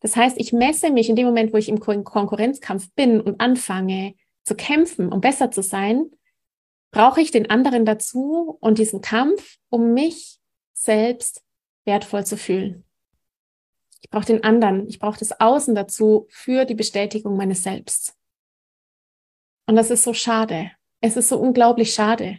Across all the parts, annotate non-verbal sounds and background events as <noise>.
Das heißt, ich messe mich in dem Moment, wo ich im Konkurrenzkampf bin und anfange zu kämpfen, um besser zu sein, brauche ich den anderen dazu und diesen Kampf, um mich selbst wertvoll zu fühlen. Ich brauche den anderen, ich brauche das Außen dazu für die Bestätigung meines Selbst. Und das ist so schade. Es ist so unglaublich schade.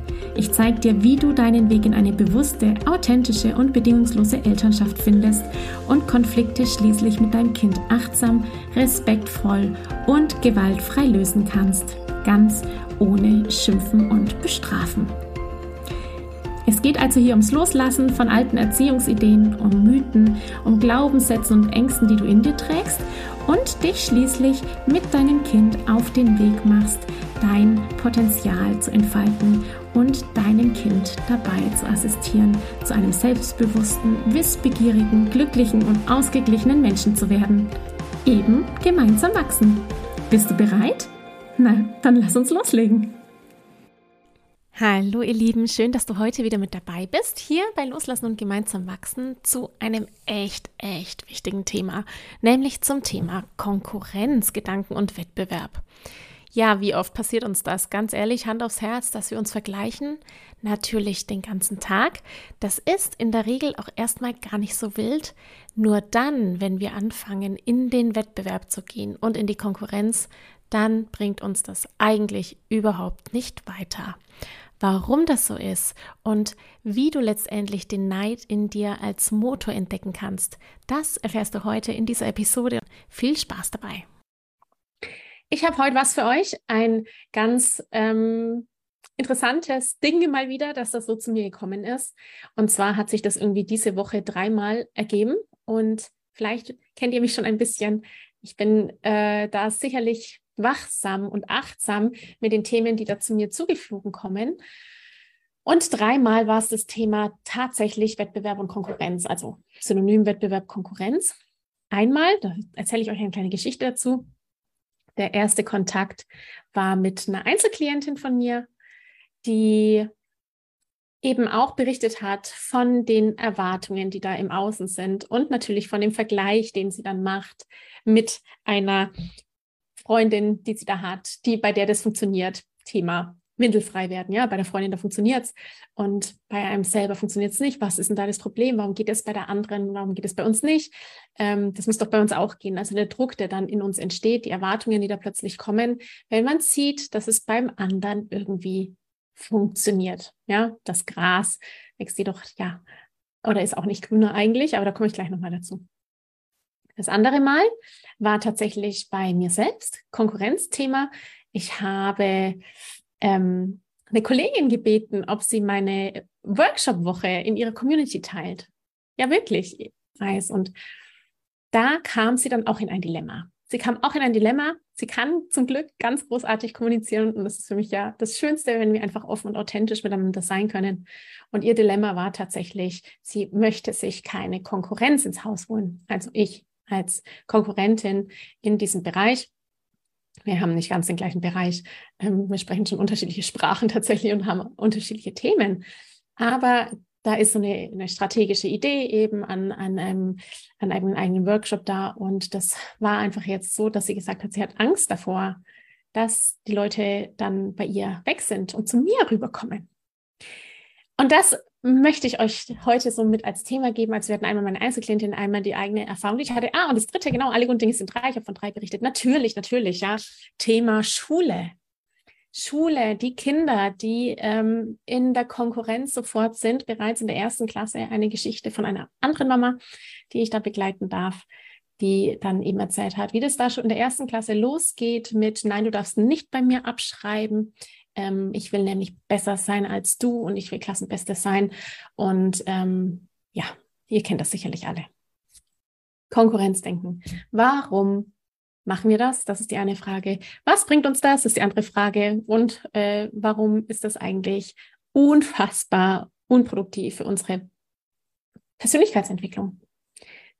Ich zeige dir, wie du deinen Weg in eine bewusste, authentische und bedingungslose Elternschaft findest und Konflikte schließlich mit deinem Kind achtsam, respektvoll und gewaltfrei lösen kannst. Ganz ohne Schimpfen und Bestrafen. Es geht also hier ums Loslassen von alten Erziehungsideen, um Mythen, um Glaubenssätzen und Ängsten, die du in dir trägst und dich schließlich mit deinem Kind auf den Weg machst, dein Potenzial zu entfalten und deinem Kind dabei zu assistieren, zu einem selbstbewussten, wissbegierigen, glücklichen und ausgeglichenen Menschen zu werden. Eben gemeinsam wachsen. Bist du bereit? Na, dann lass uns loslegen. Hallo ihr Lieben, schön, dass du heute wieder mit dabei bist, hier bei Loslassen und gemeinsam wachsen zu einem echt, echt wichtigen Thema, nämlich zum Thema Konkurrenz, Gedanken und Wettbewerb. Ja, wie oft passiert uns das? Ganz ehrlich, Hand aufs Herz, dass wir uns vergleichen. Natürlich den ganzen Tag. Das ist in der Regel auch erstmal gar nicht so wild. Nur dann, wenn wir anfangen, in den Wettbewerb zu gehen und in die Konkurrenz, dann bringt uns das eigentlich überhaupt nicht weiter warum das so ist und wie du letztendlich den Neid in dir als Motor entdecken kannst, das erfährst du heute in dieser Episode. Viel Spaß dabei. Ich habe heute was für euch, ein ganz ähm, interessantes Ding mal wieder, dass das so zu mir gekommen ist. Und zwar hat sich das irgendwie diese Woche dreimal ergeben und vielleicht kennt ihr mich schon ein bisschen. Ich bin äh, da sicherlich wachsam und achtsam mit den Themen, die da zu mir zugeflogen kommen. Und dreimal war es das Thema tatsächlich Wettbewerb und Konkurrenz, also Synonym Wettbewerb, Konkurrenz. Einmal, da erzähle ich euch eine kleine Geschichte dazu. Der erste Kontakt war mit einer Einzelklientin von mir, die eben auch berichtet hat von den Erwartungen, die da im Außen sind und natürlich von dem Vergleich, den sie dann macht mit einer Freundin, die sie da hat, die, bei der das funktioniert. Thema windelfrei werden. Ja, bei der Freundin, da funktioniert es. Und bei einem selber funktioniert es nicht. Was ist denn da das Problem? Warum geht es bei der anderen? Warum geht es bei uns nicht? Ähm, das muss doch bei uns auch gehen. Also der Druck, der dann in uns entsteht, die Erwartungen, die da plötzlich kommen, wenn man sieht, dass es beim anderen irgendwie funktioniert. Ja, das Gras wächst jedoch, ja, oder ist auch nicht grüner eigentlich, aber da komme ich gleich nochmal dazu. Das andere Mal war tatsächlich bei mir selbst, Konkurrenzthema. Ich habe ähm, eine Kollegin gebeten, ob sie meine Workshop-Woche in ihrer Community teilt. Ja, wirklich. Weiß. Und da kam sie dann auch in ein Dilemma. Sie kam auch in ein Dilemma. Sie kann zum Glück ganz großartig kommunizieren. Und das ist für mich ja das Schönste, wenn wir einfach offen und authentisch miteinander sein können. Und ihr Dilemma war tatsächlich, sie möchte sich keine Konkurrenz ins Haus holen. Also ich als Konkurrentin in diesem Bereich. Wir haben nicht ganz den gleichen Bereich. Ähm, wir sprechen schon unterschiedliche Sprachen tatsächlich und haben unterschiedliche Themen. Aber da ist so eine, eine strategische Idee eben an, an, einem, an einem eigenen Workshop da. Und das war einfach jetzt so, dass sie gesagt hat, sie hat Angst davor, dass die Leute dann bei ihr weg sind und zu mir rüberkommen. Und das möchte ich euch heute so mit als Thema geben. Also wir hatten einmal meine Einzelklientin, einmal die eigene Erfahrung, die ich hatte. Ah, und das dritte, genau, alle guten Dinge sind drei. Ich habe von drei berichtet. Natürlich, natürlich, ja. Thema Schule. Schule, die Kinder, die ähm, in der Konkurrenz sofort sind, bereits in der ersten Klasse eine Geschichte von einer anderen Mama, die ich da begleiten darf, die dann eben erzählt hat, wie das da schon in der ersten Klasse losgeht mit, nein, du darfst nicht bei mir abschreiben, ähm, ich will nämlich besser sein als du und ich will Klassenbeste sein. Und ähm, ja, Ihr kennt das sicherlich alle. Konkurrenzdenken. Warum machen wir das? Das ist die eine Frage. Was bringt uns das? Das ist die andere Frage. Und äh, warum ist das eigentlich unfassbar unproduktiv für unsere Persönlichkeitsentwicklung?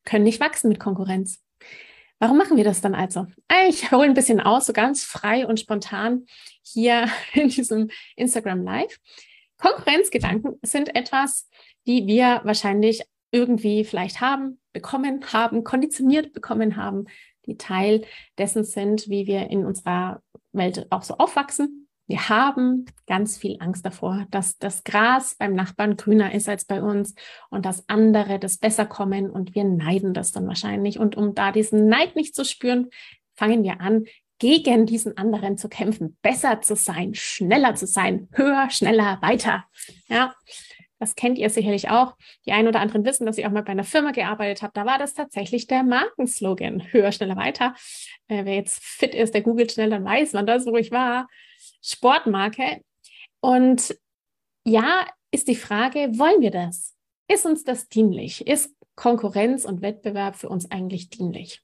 Können nicht wachsen mit Konkurrenz. Warum machen wir das dann also? Ich hole ein bisschen aus, so ganz frei und spontan hier <laughs> in diesem Instagram Live. Konkurrenzgedanken sind etwas, die wir wahrscheinlich irgendwie vielleicht haben, bekommen haben, konditioniert bekommen haben, die Teil dessen sind, wie wir in unserer Welt auch so aufwachsen. Wir haben ganz viel Angst davor, dass das Gras beim Nachbarn grüner ist als bei uns und dass andere das besser kommen und wir neiden das dann wahrscheinlich. Und um da diesen Neid nicht zu spüren, fangen wir an, gegen diesen anderen zu kämpfen, besser zu sein, schneller zu sein, höher, schneller, weiter. Ja, das kennt ihr sicherlich auch. Die einen oder anderen wissen, dass ich auch mal bei einer Firma gearbeitet habe. Da war das tatsächlich der Markenslogan. Höher, schneller, weiter. Äh, wer jetzt fit ist, der googelt schnell, dann weiß man das, wo ich war. Sportmarke. Und ja, ist die Frage, wollen wir das? Ist uns das dienlich? Ist Konkurrenz und Wettbewerb für uns eigentlich dienlich?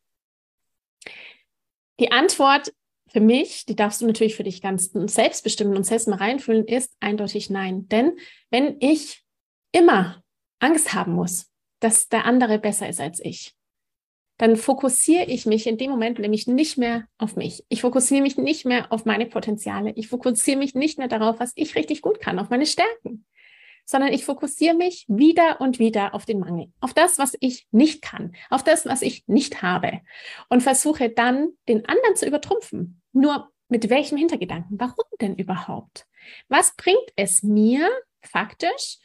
Die Antwort für mich, die darfst du natürlich für dich ganz selbst bestimmen und selbst mal reinfühlen, ist eindeutig nein. Denn wenn ich immer Angst haben muss, dass der andere besser ist als ich, dann fokussiere ich mich in dem Moment nämlich nicht mehr auf mich. Ich fokussiere mich nicht mehr auf meine Potenziale. Ich fokussiere mich nicht mehr darauf, was ich richtig gut kann, auf meine Stärken, sondern ich fokussiere mich wieder und wieder auf den Mangel, auf das, was ich nicht kann, auf das, was ich nicht habe und versuche dann, den anderen zu übertrumpfen. Nur mit welchem Hintergedanken? Warum denn überhaupt? Was bringt es mir faktisch,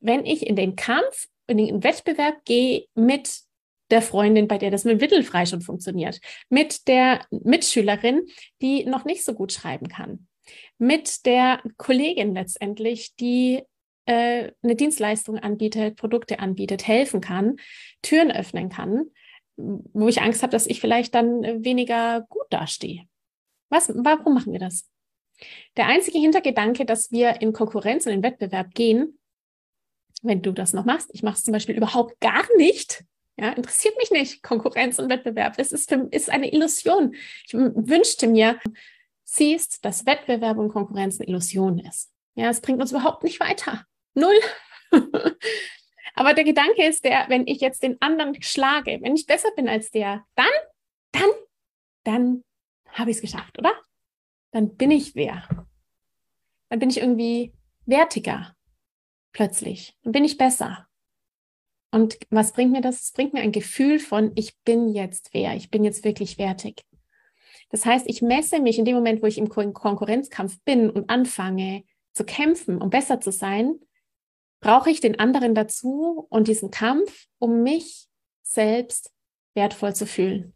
wenn ich in den Kampf, in den Wettbewerb gehe mit der Freundin, bei der das mit Mittelfrei schon funktioniert, mit der Mitschülerin, die noch nicht so gut schreiben kann, mit der Kollegin letztendlich, die äh, eine Dienstleistung anbietet, Produkte anbietet, helfen kann, Türen öffnen kann, wo ich Angst habe, dass ich vielleicht dann weniger gut dastehe. Was, warum machen wir das? Der einzige Hintergedanke, dass wir in Konkurrenz und in Wettbewerb gehen, wenn du das noch machst. Ich mache es zum Beispiel überhaupt gar nicht. Ja, interessiert mich nicht, Konkurrenz und Wettbewerb. Das ist, für, ist eine Illusion. Ich wünschte mir, siehst, dass Wettbewerb und Konkurrenz eine Illusion ist. Ja, es bringt uns überhaupt nicht weiter. Null. <laughs> Aber der Gedanke ist der, wenn ich jetzt den anderen schlage, wenn ich besser bin als der, dann, dann, dann habe ich es geschafft, oder? Dann bin ich wer. Dann bin ich irgendwie wertiger plötzlich. Dann bin ich besser. Und was bringt mir das? Es bringt mir ein Gefühl von, ich bin jetzt wer, ich bin jetzt wirklich wertig. Das heißt, ich messe mich in dem Moment, wo ich im Konkurrenzkampf bin und anfange zu kämpfen, um besser zu sein, brauche ich den anderen dazu und diesen Kampf, um mich selbst wertvoll zu fühlen.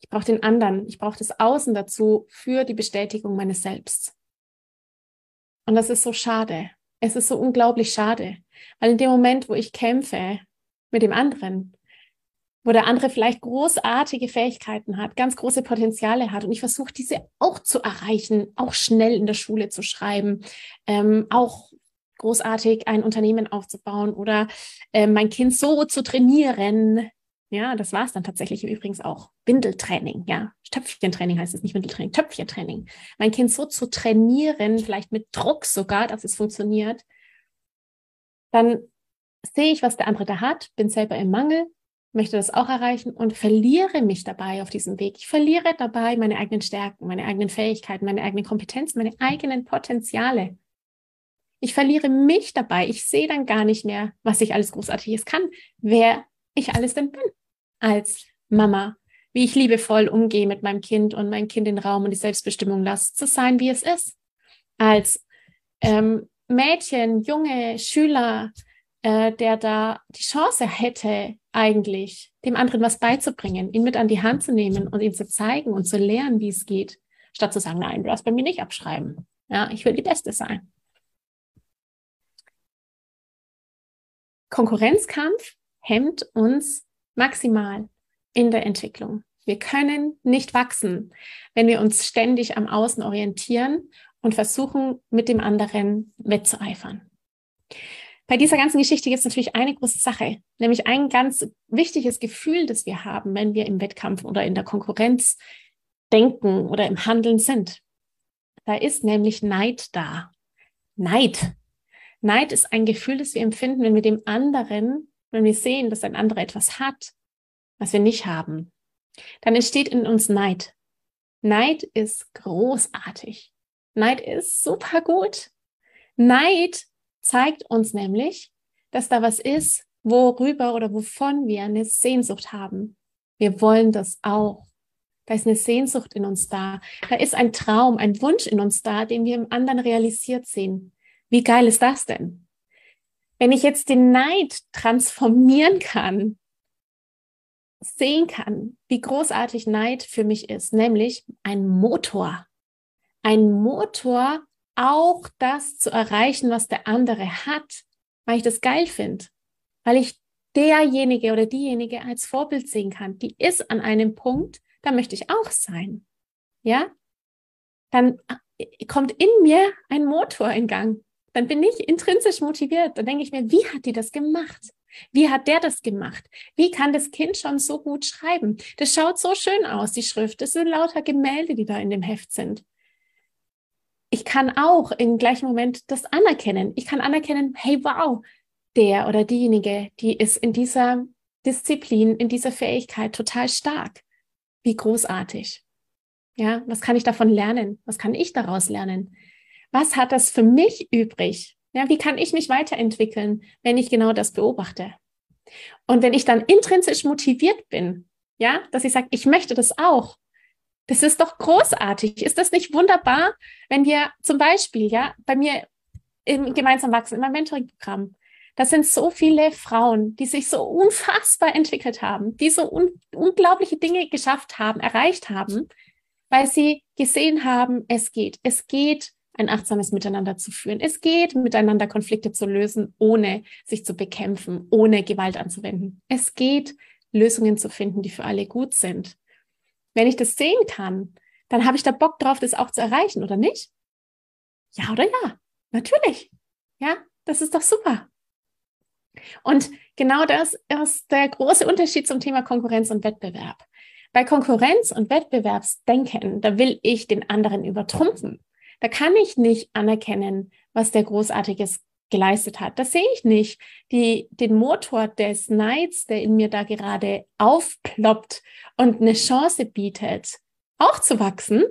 Ich brauche den anderen, ich brauche das Außen dazu für die Bestätigung meines Selbst. Und das ist so schade. Es ist so unglaublich schade, weil in dem Moment, wo ich kämpfe mit dem anderen, wo der andere vielleicht großartige Fähigkeiten hat, ganz große Potenziale hat und ich versuche, diese auch zu erreichen, auch schnell in der Schule zu schreiben, ähm, auch großartig ein Unternehmen aufzubauen oder äh, mein Kind so zu trainieren, ja, das war es dann tatsächlich übrigens auch. Windeltraining, ja. Töpfchentraining heißt es nicht Windeltraining, Töpfchentraining. Mein Kind so zu trainieren, vielleicht mit Druck sogar, dass es funktioniert. Dann sehe ich, was der andere da hat, bin selber im Mangel, möchte das auch erreichen und verliere mich dabei auf diesem Weg. Ich verliere dabei meine eigenen Stärken, meine eigenen Fähigkeiten, meine eigenen Kompetenzen, meine eigenen Potenziale. Ich verliere mich dabei. Ich sehe dann gar nicht mehr, was ich alles Großartiges kann, wer ich alles denn bin als Mama, wie ich liebevoll umgehe mit meinem Kind und mein Kind den Raum und die Selbstbestimmung lasse, zu sein, wie es ist. Als ähm, Mädchen, junge Schüler, äh, der da die Chance hätte, eigentlich dem anderen was beizubringen, ihn mit an die Hand zu nehmen und ihm zu zeigen und zu lernen, wie es geht, statt zu sagen, nein, du darfst bei mir nicht abschreiben. Ja, ich will die Beste sein. Konkurrenzkampf hemmt uns maximal in der Entwicklung. Wir können nicht wachsen, wenn wir uns ständig am Außen orientieren und versuchen, mit dem anderen wettzueifern. bei dieser ganzen Geschichte gibt es natürlich eine große Sache, nämlich ein ganz wichtiges Gefühl, das wir haben, wenn wir im Wettkampf oder in der Konkurrenz denken oder im Handeln sind. Da ist nämlich Neid da. Neid. Neid ist ein Gefühl, das wir empfinden, wenn wir dem anderen, wenn wir sehen, dass ein anderer etwas hat, was wir nicht haben. Dann entsteht in uns Neid. Neid ist großartig. Neid ist super gut. Neid zeigt uns nämlich, dass da was ist, worüber oder wovon wir eine Sehnsucht haben. Wir wollen das auch. Da ist eine Sehnsucht in uns da. Da ist ein Traum, ein Wunsch in uns da, den wir im anderen realisiert sehen. Wie geil ist das denn? Wenn ich jetzt den Neid transformieren kann, sehen kann, wie großartig Neid für mich ist, nämlich ein Motor. Ein Motor, auch das zu erreichen, was der andere hat, weil ich das geil finde, weil ich derjenige oder diejenige als Vorbild sehen kann, die ist an einem Punkt, da möchte ich auch sein. Ja? Dann kommt in mir ein Motor in Gang. Dann bin ich intrinsisch motiviert. Dann denke ich mir, wie hat die das gemacht? Wie hat der das gemacht? Wie kann das Kind schon so gut schreiben? Das schaut so schön aus, die Schrift. Das sind lauter Gemälde, die da in dem Heft sind. Ich kann auch im gleichen Moment das anerkennen. Ich kann anerkennen, hey, wow, der oder diejenige, die ist in dieser Disziplin, in dieser Fähigkeit total stark. Wie großartig. Ja, was kann ich davon lernen? Was kann ich daraus lernen? Was hat das für mich übrig? Ja, wie kann ich mich weiterentwickeln, wenn ich genau das beobachte? Und wenn ich dann intrinsisch motiviert bin, ja, dass ich sage, ich möchte das auch. Das ist doch großartig. Ist das nicht wunderbar, wenn wir zum Beispiel, ja, bei mir im gemeinsam wachsen, in meinem Mentoring-Programm, das sind so viele Frauen, die sich so unfassbar entwickelt haben, die so un unglaubliche Dinge geschafft haben, erreicht haben, weil sie gesehen haben, es geht. Es geht, ein achtsames Miteinander zu führen. Es geht, miteinander Konflikte zu lösen, ohne sich zu bekämpfen, ohne Gewalt anzuwenden. Es geht, Lösungen zu finden, die für alle gut sind. Wenn ich das sehen kann, dann habe ich da Bock drauf, das auch zu erreichen, oder nicht? Ja oder ja? Natürlich. Ja, das ist doch super. Und genau das ist der große Unterschied zum Thema Konkurrenz und Wettbewerb. Bei Konkurrenz und Wettbewerbsdenken, da will ich den anderen übertrumpfen. Da kann ich nicht anerkennen, was der Großartiges geleistet hat. Das sehe ich nicht. Die, den Motor des Neids, der in mir da gerade aufploppt und eine Chance bietet, auch zu wachsen,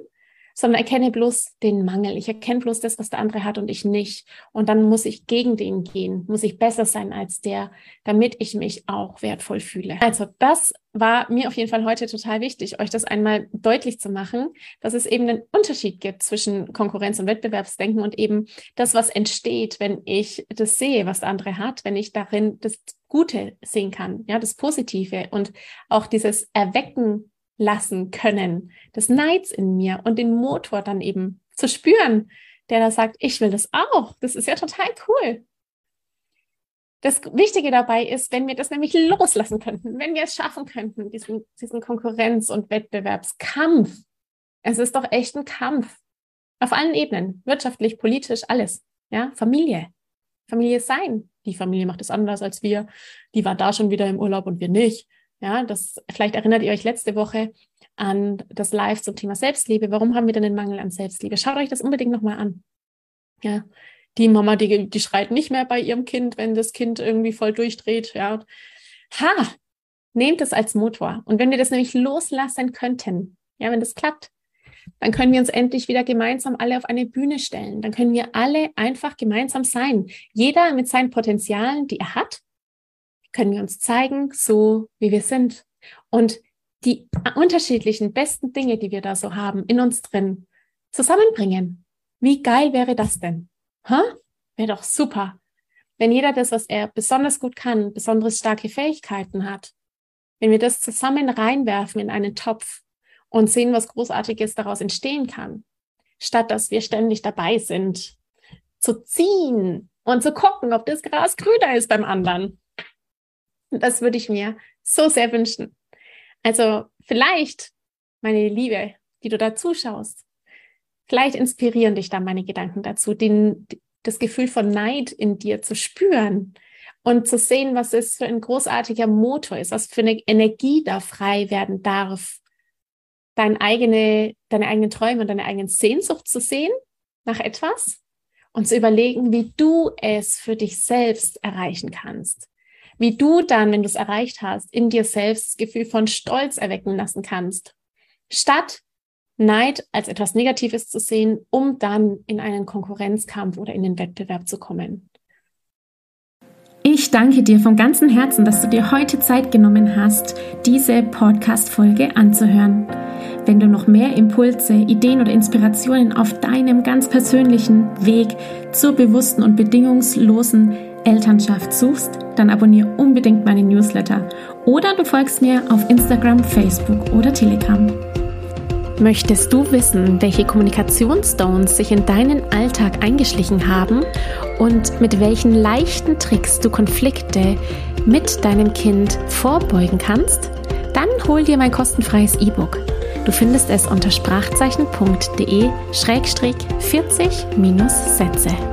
sondern erkenne bloß den Mangel. Ich erkenne bloß das, was der andere hat und ich nicht. Und dann muss ich gegen den gehen, muss ich besser sein als der, damit ich mich auch wertvoll fühle. Also das war mir auf jeden Fall heute total wichtig, euch das einmal deutlich zu machen, dass es eben einen Unterschied gibt zwischen Konkurrenz und Wettbewerbsdenken und eben das, was entsteht, wenn ich das sehe, was der andere hat, wenn ich darin das Gute sehen kann, ja, das Positive und auch dieses Erwecken lassen können, des Neids in mir und den Motor dann eben zu spüren, der da sagt, ich will das auch. Das ist ja total cool. Das Wichtige dabei ist, wenn wir das nämlich loslassen könnten, wenn wir es schaffen könnten, diesen, diesen Konkurrenz- und Wettbewerbskampf. Es ist doch echt ein Kampf. Auf allen Ebenen. Wirtschaftlich, politisch, alles. Ja, Familie. Familie sein. Die Familie macht es anders als wir. Die war da schon wieder im Urlaub und wir nicht. Ja, das, vielleicht erinnert ihr euch letzte Woche an das Live zum Thema Selbstliebe. Warum haben wir denn den Mangel an Selbstliebe? Schaut euch das unbedingt nochmal an. Ja, die Mama, die, die schreit nicht mehr bei ihrem Kind, wenn das Kind irgendwie voll durchdreht. Ja, ha, nehmt es als Motor. Und wenn wir das nämlich loslassen könnten, ja, wenn das klappt, dann können wir uns endlich wieder gemeinsam alle auf eine Bühne stellen. Dann können wir alle einfach gemeinsam sein. Jeder mit seinen Potenzialen, die er hat, können wir uns zeigen, so wie wir sind. Und die unterschiedlichen besten Dinge, die wir da so haben, in uns drin, zusammenbringen. Wie geil wäre das denn? Ha? Wäre doch super. Wenn jeder das, was er besonders gut kann, besonders starke Fähigkeiten hat, wenn wir das zusammen reinwerfen in einen Topf und sehen, was Großartiges daraus entstehen kann, statt dass wir ständig dabei sind, zu ziehen und zu gucken, ob das Gras grüner ist beim anderen. Das würde ich mir so sehr wünschen. Also vielleicht, meine Liebe, die du da zuschaust, vielleicht inspirieren dich da meine Gedanken dazu, den, das Gefühl von Neid in dir zu spüren und zu sehen, was es für ein großartiger Motor ist, was für eine Energie da frei werden darf, deine eigene, deine eigenen Träume und deine eigene Sehnsucht zu sehen nach etwas und zu überlegen, wie du es für dich selbst erreichen kannst. Wie du dann, wenn du es erreicht hast, in dir selbst das Gefühl von Stolz erwecken lassen kannst. Statt Neid als etwas Negatives zu sehen, um dann in einen Konkurrenzkampf oder in den Wettbewerb zu kommen. Ich danke dir von ganzem Herzen, dass du dir heute Zeit genommen hast, diese Podcast-Folge anzuhören. Wenn du noch mehr Impulse, Ideen oder Inspirationen auf deinem ganz persönlichen Weg zur bewussten und bedingungslosen Elternschaft suchst, dann abonniere unbedingt meine Newsletter oder du folgst mir auf Instagram, Facebook oder Telegram. Möchtest du wissen, welche Kommunikationsstones sich in deinen Alltag eingeschlichen haben und mit welchen leichten Tricks du Konflikte mit deinem Kind vorbeugen kannst? Dann hol dir mein kostenfreies E-Book. Du findest es unter sprachzeichen.de-40-Sätze.